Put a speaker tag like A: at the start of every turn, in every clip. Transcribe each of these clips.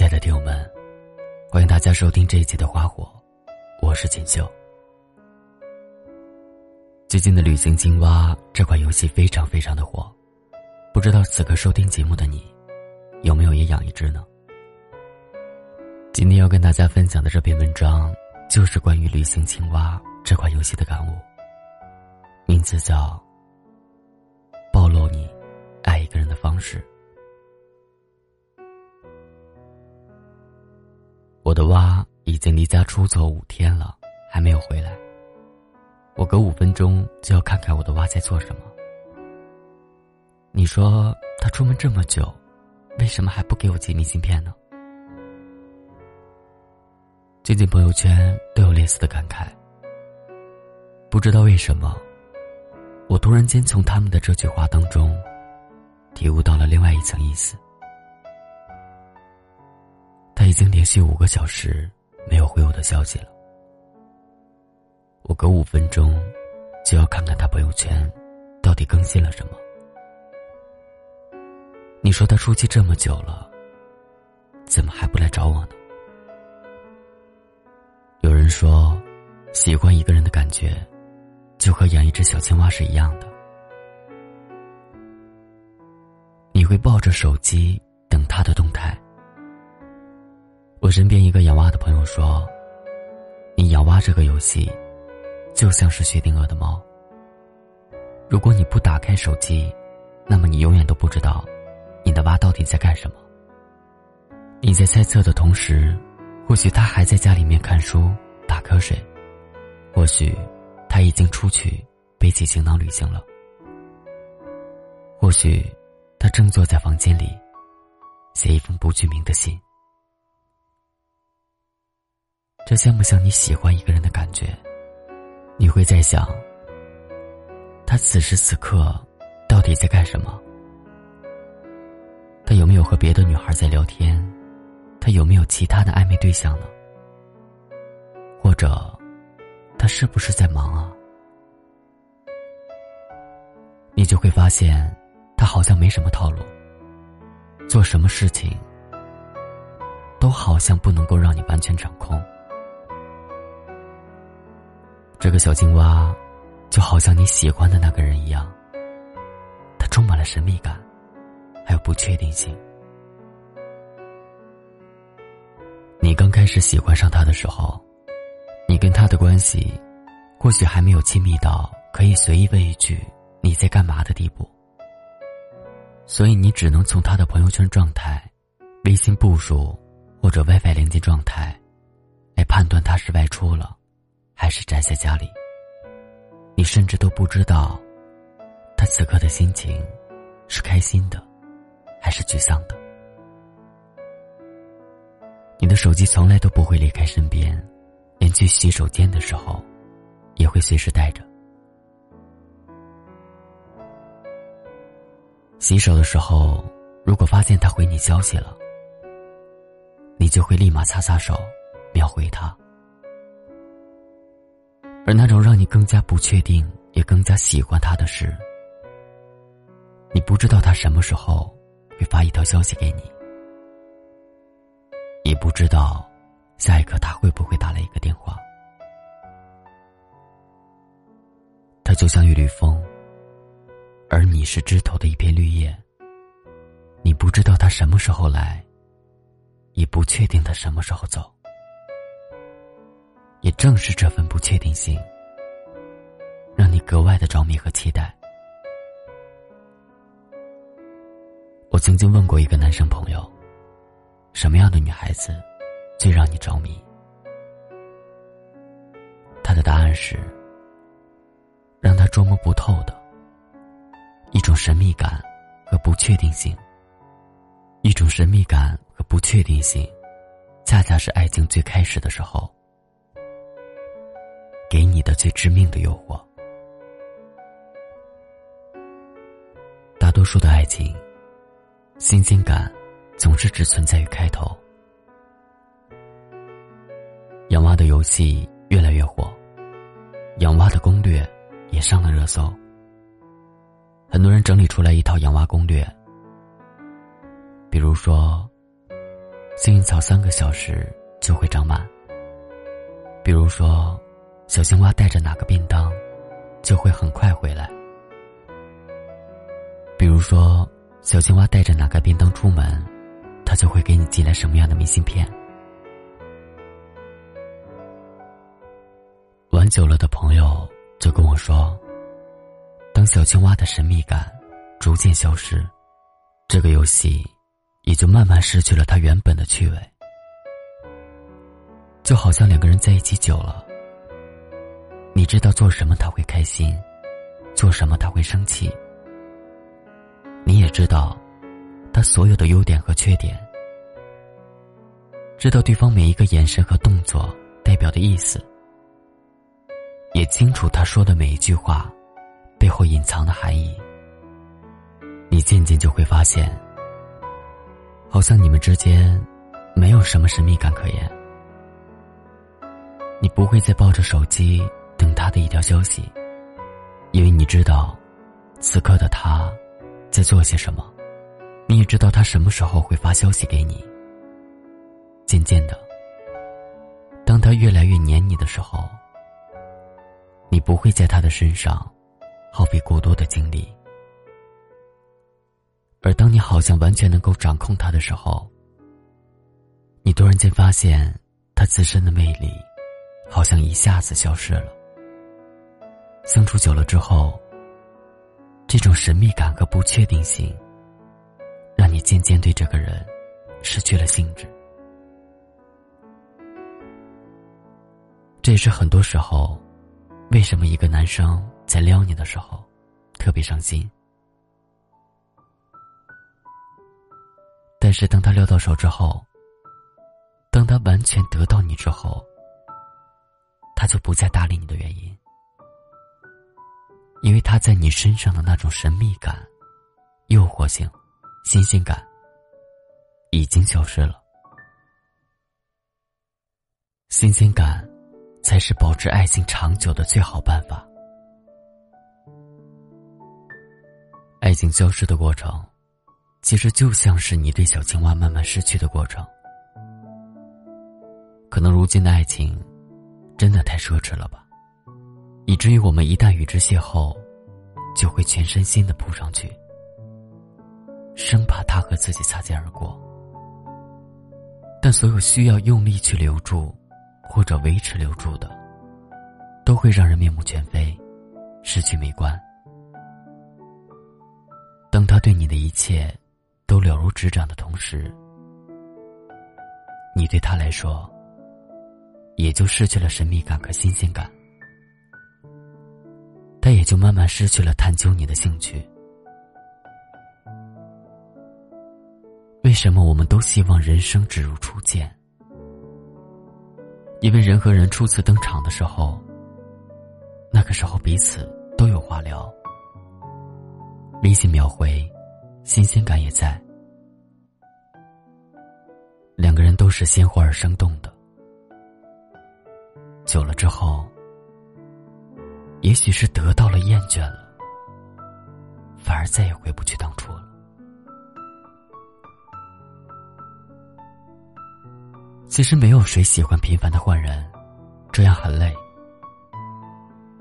A: 亲爱的听友们，欢迎大家收听这一期的《花火》，我是锦绣。最近的旅行青蛙这款游戏非常非常的火，不知道此刻收听节目的你，有没有也养一只呢？今天要跟大家分享的这篇文章，就是关于旅行青蛙这款游戏的感悟，名字叫《暴露你爱一个人的方式》。的蛙已经离家出走五天了，还没有回来。我隔五分钟就要看看我的蛙在做什么。你说他出门这么久，为什么还不给我寄明信片呢？最近朋友圈都有类似的感慨。不知道为什么，我突然间从他们的这句话当中，体悟到了另外一层意思。已经连续五个小时没有回我的消息了。我隔五分钟就要看看他朋友圈到底更新了什么。你说他出去这么久了，怎么还不来找我呢？有人说，喜欢一个人的感觉，就和养一只小青蛙是一样的。你会抱着手机等他的动态。我身边一个养蛙的朋友说：“你养蛙这个游戏，就像是薛定谔的猫。如果你不打开手机，那么你永远都不知道，你的蛙到底在干什么。你在猜测的同时，或许他还在家里面看书打瞌睡，或许他已经出去背起行囊旅行了，或许他正坐在房间里，写一封不具名的信。”这像不像你喜欢一个人的感觉？你会在想，他此时此刻到底在干什么？他有没有和别的女孩在聊天？他有没有其他的暧昧对象呢？或者，他是不是在忙啊？你就会发现，他好像没什么套路，做什么事情都好像不能够让你完全掌控。这个小青蛙，就好像你喜欢的那个人一样，它充满了神秘感，还有不确定性。你刚开始喜欢上他的时候，你跟他的关系，或许还没有亲密到可以随意问一句“你在干嘛”的地步，所以你只能从他的朋友圈状态、微信步数或者 WiFi 连接状态，来判断他是外出了。还是宅在家里，你甚至都不知道，他此刻的心情是开心的，还是沮丧的。你的手机从来都不会离开身边，连去洗手间的时候，也会随时带着。洗手的时候，如果发现他回你消息了，你就会立马擦擦手，秒回他。而那种让你更加不确定，也更加喜欢他的事，你不知道他什么时候会发一条消息给你，也不知道下一刻他会不会打来一个电话。他就像一缕风，而你是枝头的一片绿叶。你不知道他什么时候来，也不确定他什么时候走。也正是这份不确定性，让你格外的着迷和期待。我曾经问过一个男生朋友，什么样的女孩子最让你着迷？他的答案是，让他捉摸不透的一种神秘感和不确定性。一种神秘感和不确定性，恰恰是爱情最开始的时候。给你的最致命的诱惑。大多数的爱情，新鲜感总是只存在于开头。养蛙的游戏越来越火，养蛙的攻略也上了热搜。很多人整理出来一套养蛙攻略，比如说，幸运草三个小时就会长满。比如说，小青蛙带着哪个便当，就会很快回来。比如说，小青蛙带着哪个便当出门，它就会给你寄来什么样的明信片。玩久了的朋友就跟我说，当小青蛙的神秘感逐渐消失，这个游戏也就慢慢失去了它原本的趣味。就好像两个人在一起久了，你知道做什么他会开心，做什么他会生气。你也知道，他所有的优点和缺点，知道对方每一个眼神和动作代表的意思，也清楚他说的每一句话背后隐藏的含义。你渐渐就会发现，好像你们之间没有什么神秘感可言。你不会再抱着手机等他的一条消息，因为你知道，此刻的他。在做些什么？你也知道他什么时候会发消息给你。渐渐的，当他越来越黏你的时候，你不会在他的身上耗费过多的精力；而当你好像完全能够掌控他的时候，你突然间发现他自身的魅力好像一下子消失了。相处久了之后。这种神秘感和不确定性，让你渐渐对这个人失去了兴致。这也是很多时候，为什么一个男生在撩你的时候特别伤心，但是当他撩到手之后，当他完全得到你之后，他就不再搭理你的原因。因为他在你身上的那种神秘感、诱惑性、新鲜感，已经消失了。新鲜感，才是保持爱情长久的最好办法。爱情消失的过程，其实就像是你对小青蛙慢慢失去的过程。可能如今的爱情，真的太奢侈了吧。以至于我们一旦与之邂逅，就会全身心的扑上去，生怕他和自己擦肩而过。但所有需要用力去留住，或者维持留住的，都会让人面目全非，失去美观。当他对你的一切都了如指掌的同时，你对他来说，也就失去了神秘感和新鲜感。就慢慢失去了探究你的兴趣。为什么我们都希望人生只如初见？因为人和人初次登场的时候，那个时候彼此都有话聊，微信秒回，新鲜感也在，两个人都是鲜活而生动的。久了之后。也许是得到了厌倦了，反而再也回不去当初了。其实没有谁喜欢频繁的换人，这样很累。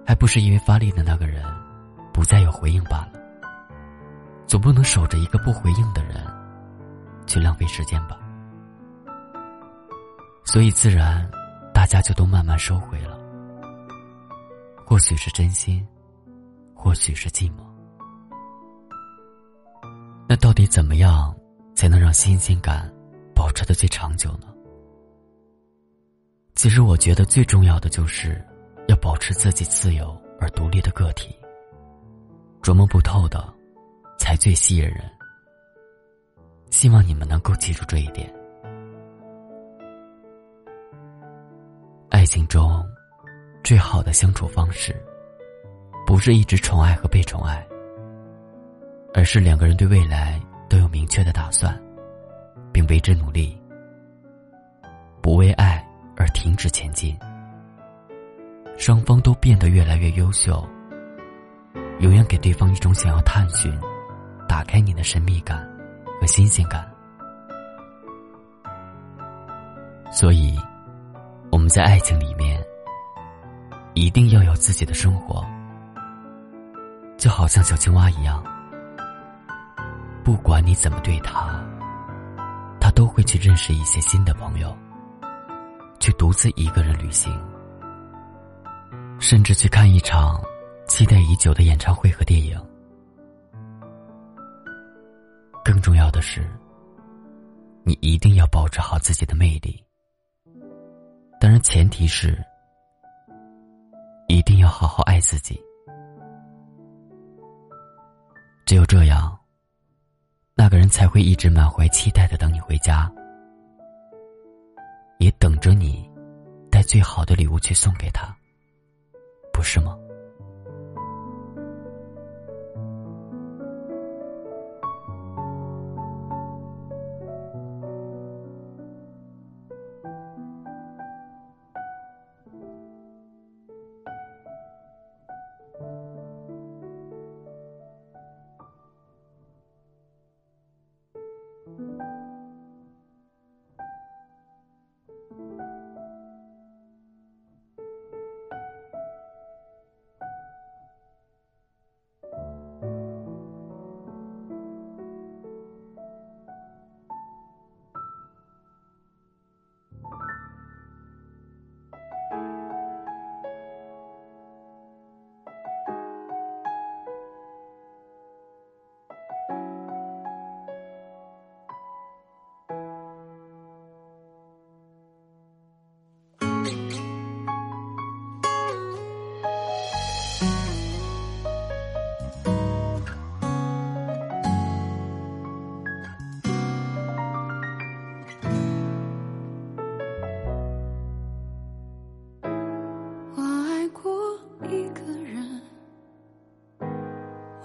A: 还不是因为发力的那个人不再有回应罢了。总不能守着一个不回应的人去浪费时间吧。所以自然，大家就都慢慢收回了。或许是真心，或许是寂寞。那到底怎么样才能让新鲜感保持的最长久呢？其实我觉得最重要的就是要保持自己自由而独立的个体。琢磨不透的，才最吸引人。希望你们能够记住这一点。爱情中。最好的相处方式，不是一直宠爱和被宠爱，而是两个人对未来都有明确的打算，并为之努力，不为爱而停止前进。双方都变得越来越优秀，永远给对方一种想要探寻、打开你的神秘感和新鲜感。
B: 所以，我们在爱情里面一定要有自己的生活，就好像小青蛙一样，不管你怎么对他，他都会去认识一些新的朋友，去独自一个人旅行，甚至去看一场期待已久的演唱会和电影。更重要的是，你一定要保持好自己的魅力。当然，前提是一定要好好爱自己。只有这样，那个人才会一直满怀期待的等你回家，也等着你带最好的礼物去送给他，不是吗？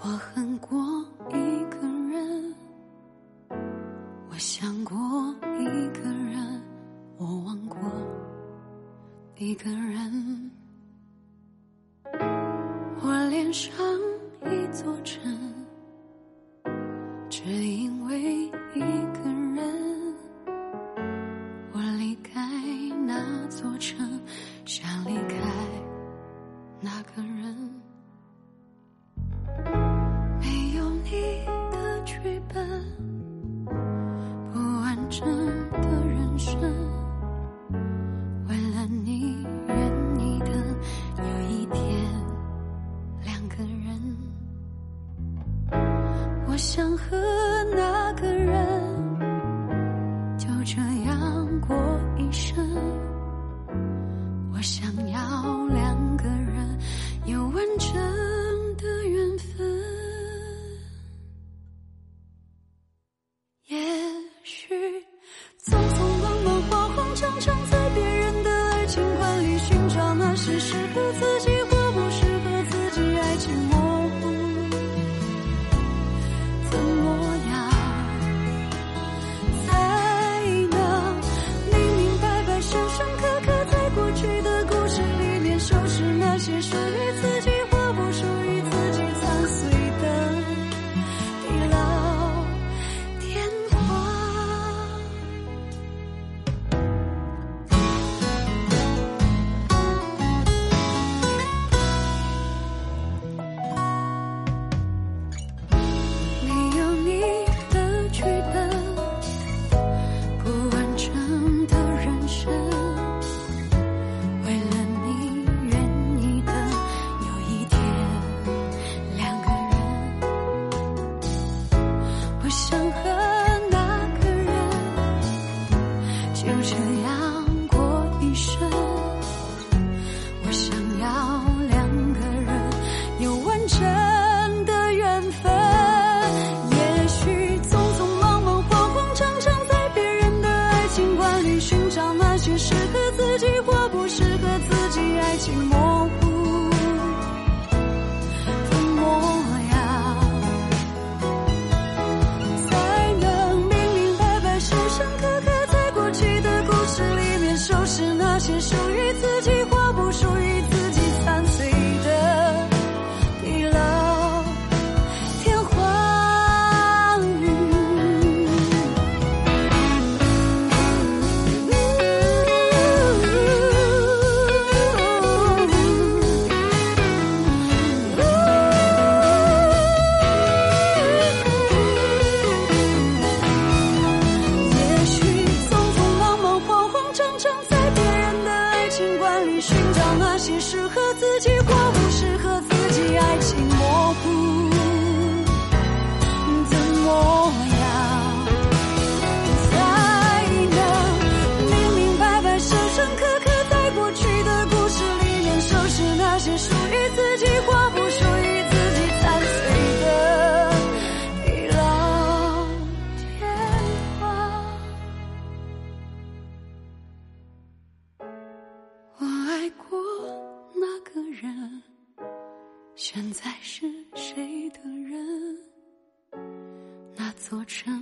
A: 我恨过一个人我想过一个人我忘过一个人。我脸上现在是谁的人？那座城，